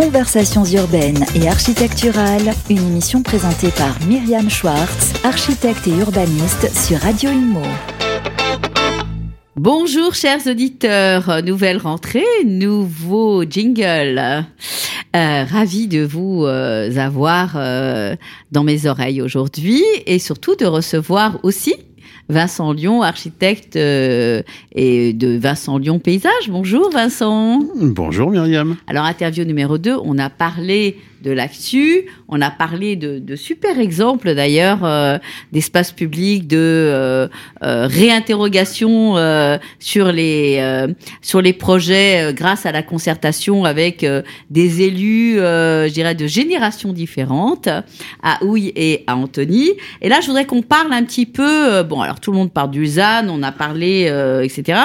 Conversations urbaines et architecturales, une émission présentée par Myriam Schwartz, architecte et urbaniste sur Radio Imo. Bonjour chers auditeurs, nouvelle rentrée, nouveau jingle. Euh, ravi de vous euh, avoir euh, dans mes oreilles aujourd'hui et surtout de recevoir aussi Vincent Lyon, architecte euh, et de Vincent Lyon Paysage. Bonjour Vincent. Bonjour Myriam. Alors interview numéro 2, on a parlé de l'actu. On a parlé de, de super exemples d'ailleurs euh, d'espace public, de euh, euh, réinterrogation euh, sur les euh, sur les projets grâce à la concertation avec des élus, je dirais de générations différentes, à Houille et à Antony. Et là, je voudrais qu'on parle un petit peu. bon, alors tout le monde parle du ZAN, on a parlé, etc.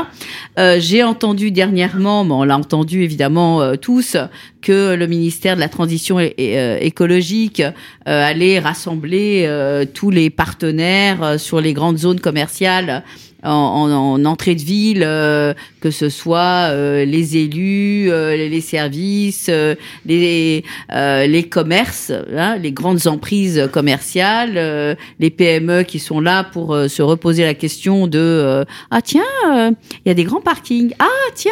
J'ai entendu dernièrement, bon, on l'a entendu évidemment tous, que le ministère de la Transition euh, écologique euh, allait rassembler euh, tous les partenaires sur les grandes zones commerciales en, entrée de ville, que ce soit les élus, les services, les, les commerces, hein, les grandes emprises commerciales, les PME qui sont là pour se reposer la question de ah tiens, il y a des grands parkings, ah tiens,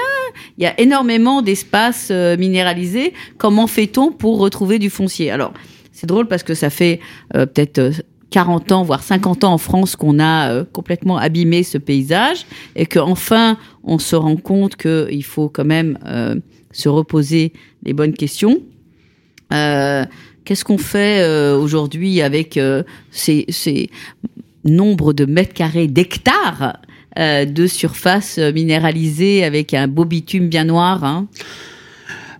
il y a énormément d'espaces minéralisés. Comment fait-on pour retrouver du foncier? Alors, c'est drôle parce que ça fait euh, peut-être 40 euh, ans, voire 50 ans en France qu'on a euh, complètement abîmé ce paysage et qu'enfin on se rend compte qu'il faut quand même se reposer les bonnes questions. Qu'est-ce qu'on fait aujourd'hui avec ces, ces nombres de mètres carrés, d'hectares de surface minéralisée avec un beau bitume bien noir hein?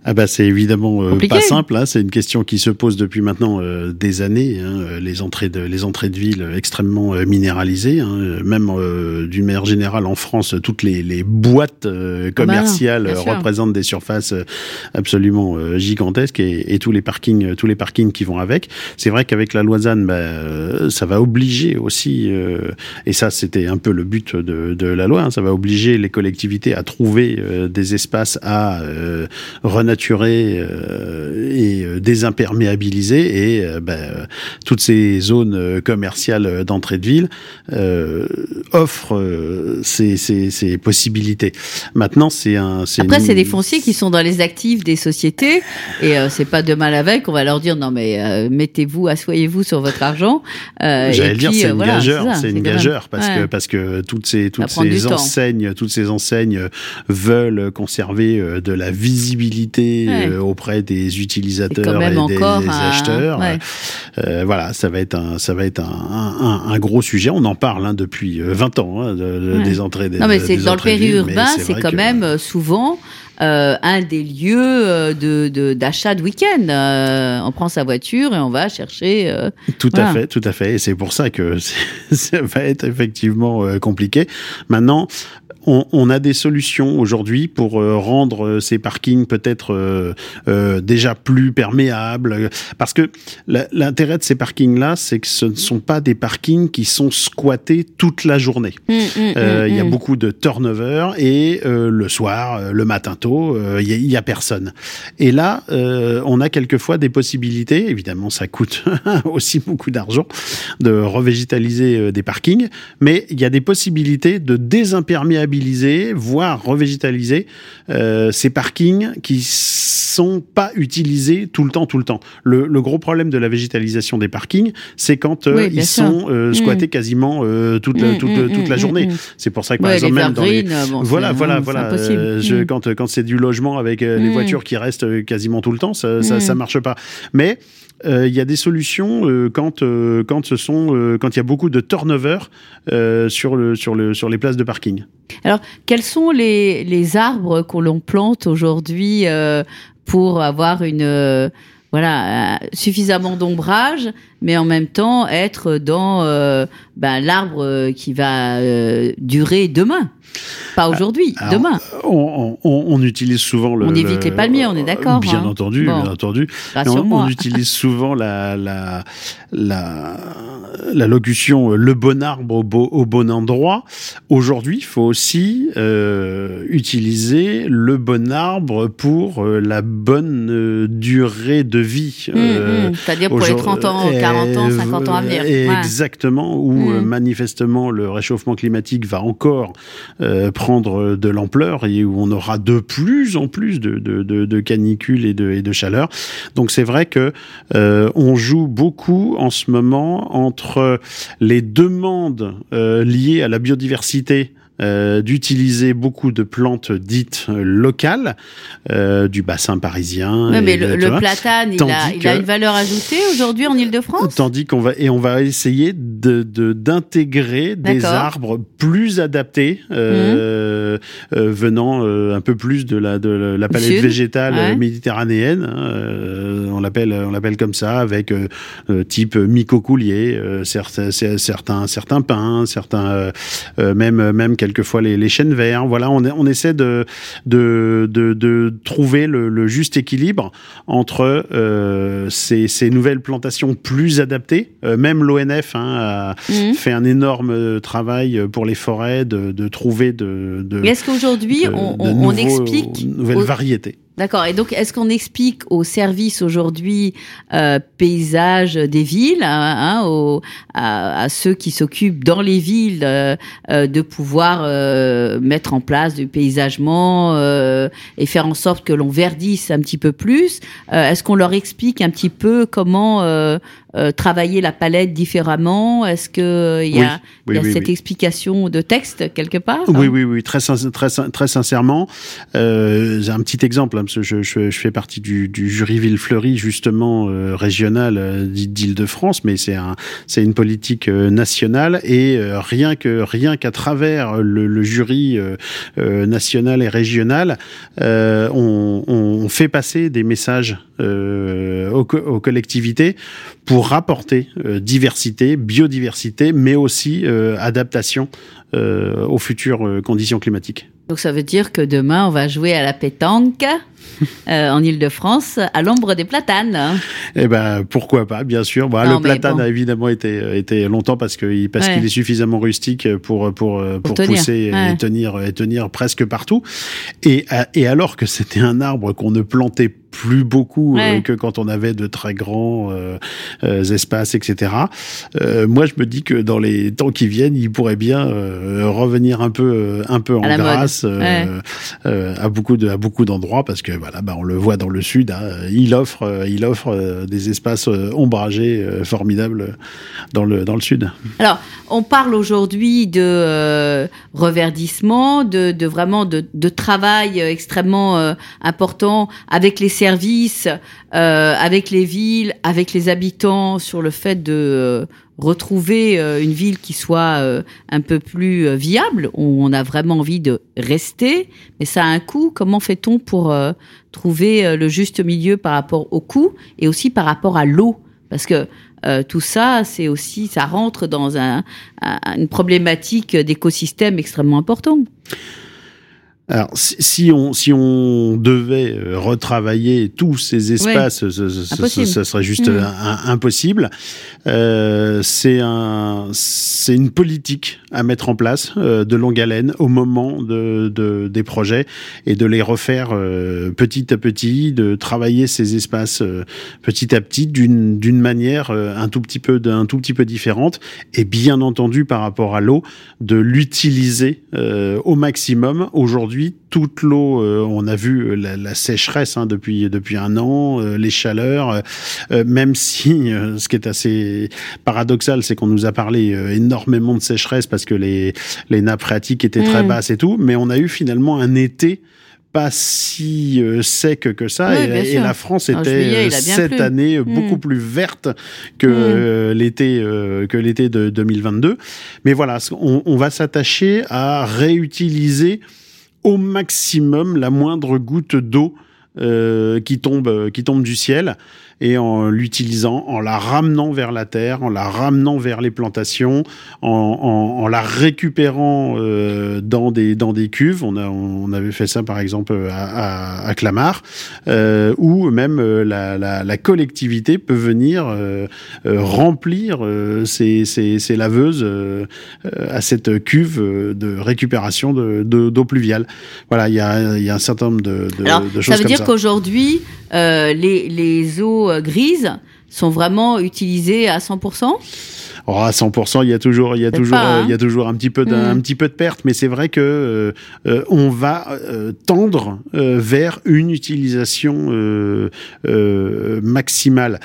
Ah bah c'est évidemment euh, pas simple. Hein. C'est une question qui se pose depuis maintenant euh, des années. Hein. Les entrées de les entrées de ville extrêmement euh, minéralisées. Hein. Même d'une manière générale en France, toutes les, les boîtes ah bah commerciales représentent des surfaces absolument gigantesques et, et, tous les parkings tous les parkings qui vont avec. C'est vrai qu'avec la loi ZAN, bah, ça va obliger aussi et ça c'était un peu le but de, de la loi. Hein. Ça va obliger les collectivités à trouver des espaces à renaturer euh, et euh, désimperméabilisé et euh, ben, toutes ces zones commerciales d'entrée de ville offrent ces, ces, ces, possibilités. Maintenant, c'est un. Après, c'est des fonciers qui sont dans les actifs des sociétés et c'est pas de mal avec. On va leur dire non mais mettez-vous, asseyez-vous sur votre argent. J'allais dire c'est une gageure, c'est une gageure parce que parce que toutes ces toutes ces enseignes, toutes ces enseignes veulent conserver de la visibilité euh, auprès des utilisateurs et des, acheteurs. Euh, voilà, ça va être un, ça va être un, un, gros sujet. On en parle hein, depuis 20 euh, ans hein, des entrées. Des, non, mais c'est dans le périurbain, c'est quand même souvent. un des lieux de d'achat de, week-end. on prend sa voiture et on va chercher. tout à fait, tout à fait. Et c'est pour ça que ça va être effectivement compliqué. Maintenant, on, on, a des solutions aujourd'hui pour euh, rendre euh, ces parkings peut-être euh, déjà plus perméables. Parce que l'intérêt de ces parkings-là, c'est que ce ne sont pas des parkings qui sont squattés toute la journée. Mmh, mmh, mmh, il y a beaucoup de turnover et le soir, le matin tôt, il y, y, a personne. Et là, on a quelquefois des possibilités. Évidemment, ça coûte aussi beaucoup d'argent de revégétaliser des parkings, mais il y a des possibilités de voire revégétaliser euh, ces parkings qui sont pas utilisés tout le temps, tout le temps. Le, gros problème de la végétalisation des parkings, c'est quand euh, ils sont euh, mm. squattés quasiment toute, la, mm, toute, mm, toute la journée. C'est pour ça que par exemple même dans les voilà, voilà, voilà, je, quand quand c'est du logement avec les voitures qui restent quasiment tout le temps, ça, ça, ça marche pas. Mais il y a des solutions quand quand ce sont quand il y a beaucoup de turnover sur le sur le sur les places de parking. Alors, quels sont les, les arbres que l'on plante aujourd'hui euh, pour avoir une euh, voilà suffisamment d'ombrage, mais en même temps être dans ben, l'arbre qui va durer demain. Pas aujourd'hui, demain. On, on, on, utilise souvent le. On évite les palmiers, on est d'accord. Bien hein. entendu, bien entendu. On, on, utilise souvent la, la, la, la locution euh, le bon arbre au, beau, au bon endroit. Aujourd'hui, il faut aussi euh, utiliser le bon arbre pour euh, la bonne euh, durée de vie. Mmh, mmh. C'est-à-dire pour les 30 ans, 40 ans, 50 ans à venir. Exactement, où mmh. manifestement le réchauffement climatique va encore euh, prendre de l'ampleur et où on aura de plus en plus de, de, de, de canicules et de, et de chaleur. Donc c'est vrai que euh, on joue beaucoup en ce moment entre les demandes euh, liées à la biodiversité euh, d'utiliser beaucoup de plantes dites locales euh, du bassin parisien. Ouais, mais le, le, platane, il a, il a, une valeur ajoutée aujourd'hui en Ile-de-France. Tandis qu'on va et on va essayer de d'intégrer de, des arbres plus adaptés euh, mmh. venant un peu plus de la de la palette Sud. végétale ouais. méditerranéenne. Hein, on l'appelle on l'appelle comme ça avec type mycocoulier, certains certains certains pins, certains même même quelquefois les, les chênes verts. Voilà, on, on essaie de, de, de, de trouver le, le, juste équilibre entre euh, ces, ces, nouvelles plantations plus adaptées. Euh, même l'ONF hein, a mmh. fait un énorme travail pour les forêts de, de trouver de. de Est-ce qu'aujourd'hui on, on, on explique nouvelles aux... variétés D'accord. Et donc, est-ce qu'on explique aux services aujourd'hui euh, paysage des villes, hein, hein, à, ceux qui s'occupent dans les villes euh, euh, de pouvoir euh, mettre en place du paysagement euh, et faire en sorte que l'on verdisse un petit peu plus Est-ce qu'on leur explique un petit peu comment travailler la palette différemment? Est-ce que il y a, oui, y a oui, cette explication de texte quelque part? Oui, oui, oui, très, très, très sincèrement. J'ai un petit exemple parce que je, je, je fais partie du, du, jury Villefleury justement euh, régional euh, d'Île-de-France, mais c'est un, c'est une politique euh, nationale et euh, rien que rien qu'à travers le, le jury euh, euh, national et régional, on, on, fait passer des messages aux, aux, collectivités pour rapporter diversité, biodiversité, mais aussi adaptation aux futures conditions climatiques. Donc ça veut dire que demain, on va jouer à la pétanque euh, en Ile-de-France à l'ombre des platanes. Eh ben pourquoi pas, bien sûr. Bon, non, le platane bon. a évidemment été, été longtemps parce qu'il parce ouais. qu'il est suffisamment rustique pour pour pour, pour tenir. pousser ouais. et tenir et tenir presque partout. Et et alors que c'était un arbre qu'on ne plantait plus beaucoup ouais. euh, que quand on avait de très grands euh, euh, espaces, etc. Euh, moi, je me dis que dans les temps qui viennent, il pourrait bien euh, revenir un peu, un peu en grâce ouais. à beaucoup de, à beaucoup d'endroits parce que voilà, bah, on le voit dans le sud, hein, il offre, il offre des espaces ombragés formidables dans le dans le sud. Alors, on parle aujourd'hui de reverdissement, de, de vraiment de, de travail extrêmement important avec les services euh, avec les villes, avec les habitants sur le fait de euh, retrouver euh, une ville qui soit euh, un peu plus euh, viable, où on a vraiment envie de rester, mais ça a un coût. Comment fait-on pour euh, trouver le juste milieu par rapport au coût et aussi par rapport à l'eau? Parce que tout ça, c'est aussi, ça rentre dans un, un, une problématique d'écosystème extrêmement important. Alors, si on, si on devait euh, retravailler tous ces espaces, ouais. ce, ce, ce, serait juste mmh. un, impossible. Euh, c'est un, c'est une politique à mettre en place euh, de longue haleine au moment de, de, des projets et de les refaire euh, petit à petit, de travailler ces espaces euh, petit à petit d'une d'une manière euh, un tout petit peu d'un tout petit peu différente et bien entendu par rapport à l'eau de l'utiliser au maximum aujourd'hui aujourd'hui, toute l'eau, euh, on a vu euh, la, la sécheresse hein, depuis depuis un an, euh, les chaleurs, même si ce qui est assez paradoxal, c'est qu'on nous a parlé énormément de sécheresse parce que les les nappes phréatiques étaient mmh. très basses et tout, mais on a eu finalement un été pas si euh, sec que ça oui, et, et, la France était juillet, cette plu. année mmh. beaucoup plus verte que mmh. euh, l'été euh, que l'été de 2022 mais voilà on, on va s'attacher à réutiliser au maximum la moindre goutte d'eau euh, qui tombe qui tombe du ciel et en l'utilisant, en la ramenant vers la terre, en la ramenant vers les plantations, en, en, en la récupérant euh, dans des dans des cuves. On a on avait fait ça par exemple à, à, à Clamart, euh, où même euh, la, la, la, collectivité peut venir euh, euh remplir ces, ces, ces, laveuses à cette cuve de récupération de d'eau pluviale. Voilà, il y a, y a un certain nombre de, de, Alors, de choses ça veut dire qu'aujourd'hui les, les eaux grises sont vraiment utilisées à 100% Oh, à 100%, il y a toujours, il y a toujours, pas, hein. il y a toujours un petit peu, d'un, mmh. un petit peu de perte, mais c'est vrai que euh, euh, on va euh, tendre euh, vers une utilisation euh, maximale.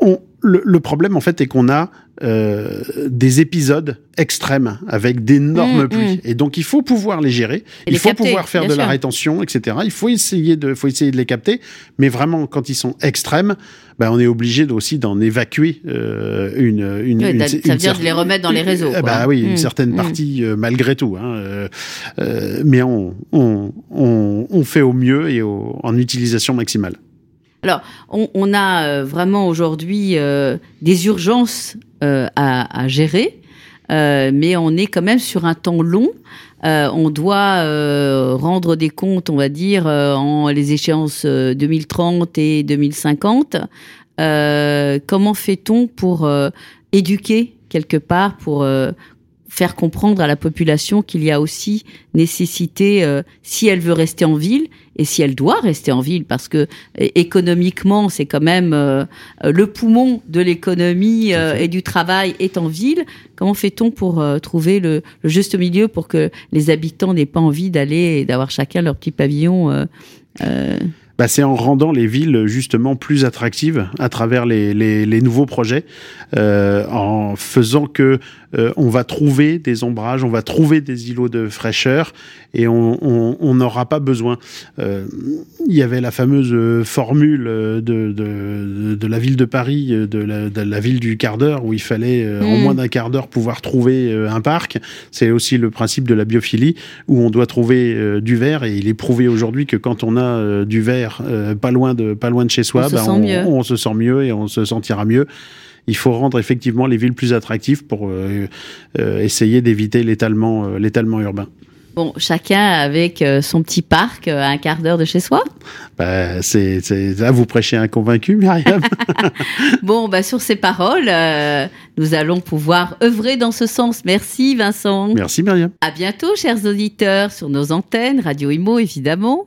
On, le, le, problème en fait est qu'on a euh, des épisodes extrêmes avec d'énormes mmh, pluies. Mmh. Et donc il faut pouvoir les gérer, Et il les faut capter, pouvoir faire de sûr. la rétention, etc. Il faut essayer de, faut essayer de les capter, mais vraiment quand ils sont extrêmes, ben, on est obligé aussi d'en évacuer euh, une, une, oui, une, Ça une veut dire de les remettre dans les réseaux. Quoi. Bah oui, une mmh, certaine partie euh, malgré tout, hein, euh, mais on, on, on, on, fait au mieux et au, en utilisation maximale. Alors, on, a euh, vraiment aujourd'hui euh, des urgences euh, à, gérer, mais on est quand même sur un temps long. On doit rendre des comptes, on va dire, en les échéances 2030 et 2050. comment fait-on pour éduquer quelque part, pour faire comprendre à la population qu'il y a aussi nécessité, euh, si elle veut rester en ville et si elle doit rester en ville, parce que économiquement, c'est quand même euh, le poumon de l'économie euh, et du travail est en ville. Comment fait-on pour euh, trouver le, le, juste milieu pour que les habitants n'aient pas envie d'aller et d'avoir chacun leur petit pavillon euh, bah, c'est en rendant les villes justement plus attractives à travers les, les, les nouveaux projets, euh, en faisant que euh, on va trouver des ombrages, on va trouver des îlots de fraîcheur et on n'aura pas besoin. Euh, il y avait la fameuse formule de, de, de la ville de Paris, de la, de la ville du quart d'heure, où il fallait mmh. en moins d'un quart d'heure pouvoir trouver un parc. C'est aussi le principe de la biophilie, où on doit trouver du verre et il est prouvé aujourd'hui que quand on a du verre euh, pas loin de pas loin de chez soi, on, bah, se on, on, se sent mieux et on se sentira mieux. Il faut rendre effectivement les villes plus attractives pour euh, euh, essayer d'éviter l'étalement l'étalement urbain. Bon, chacun avec son petit parc à un quart d'heure de chez soi. Bah, c'est là vous prêchez un convaincu, Myriam. bon, bah sur ces paroles, euh, nous allons pouvoir œuvrer dans ce sens. Merci Vincent. Merci Myriam. À bientôt, chers auditeurs, sur nos antennes, Radio Imo évidemment.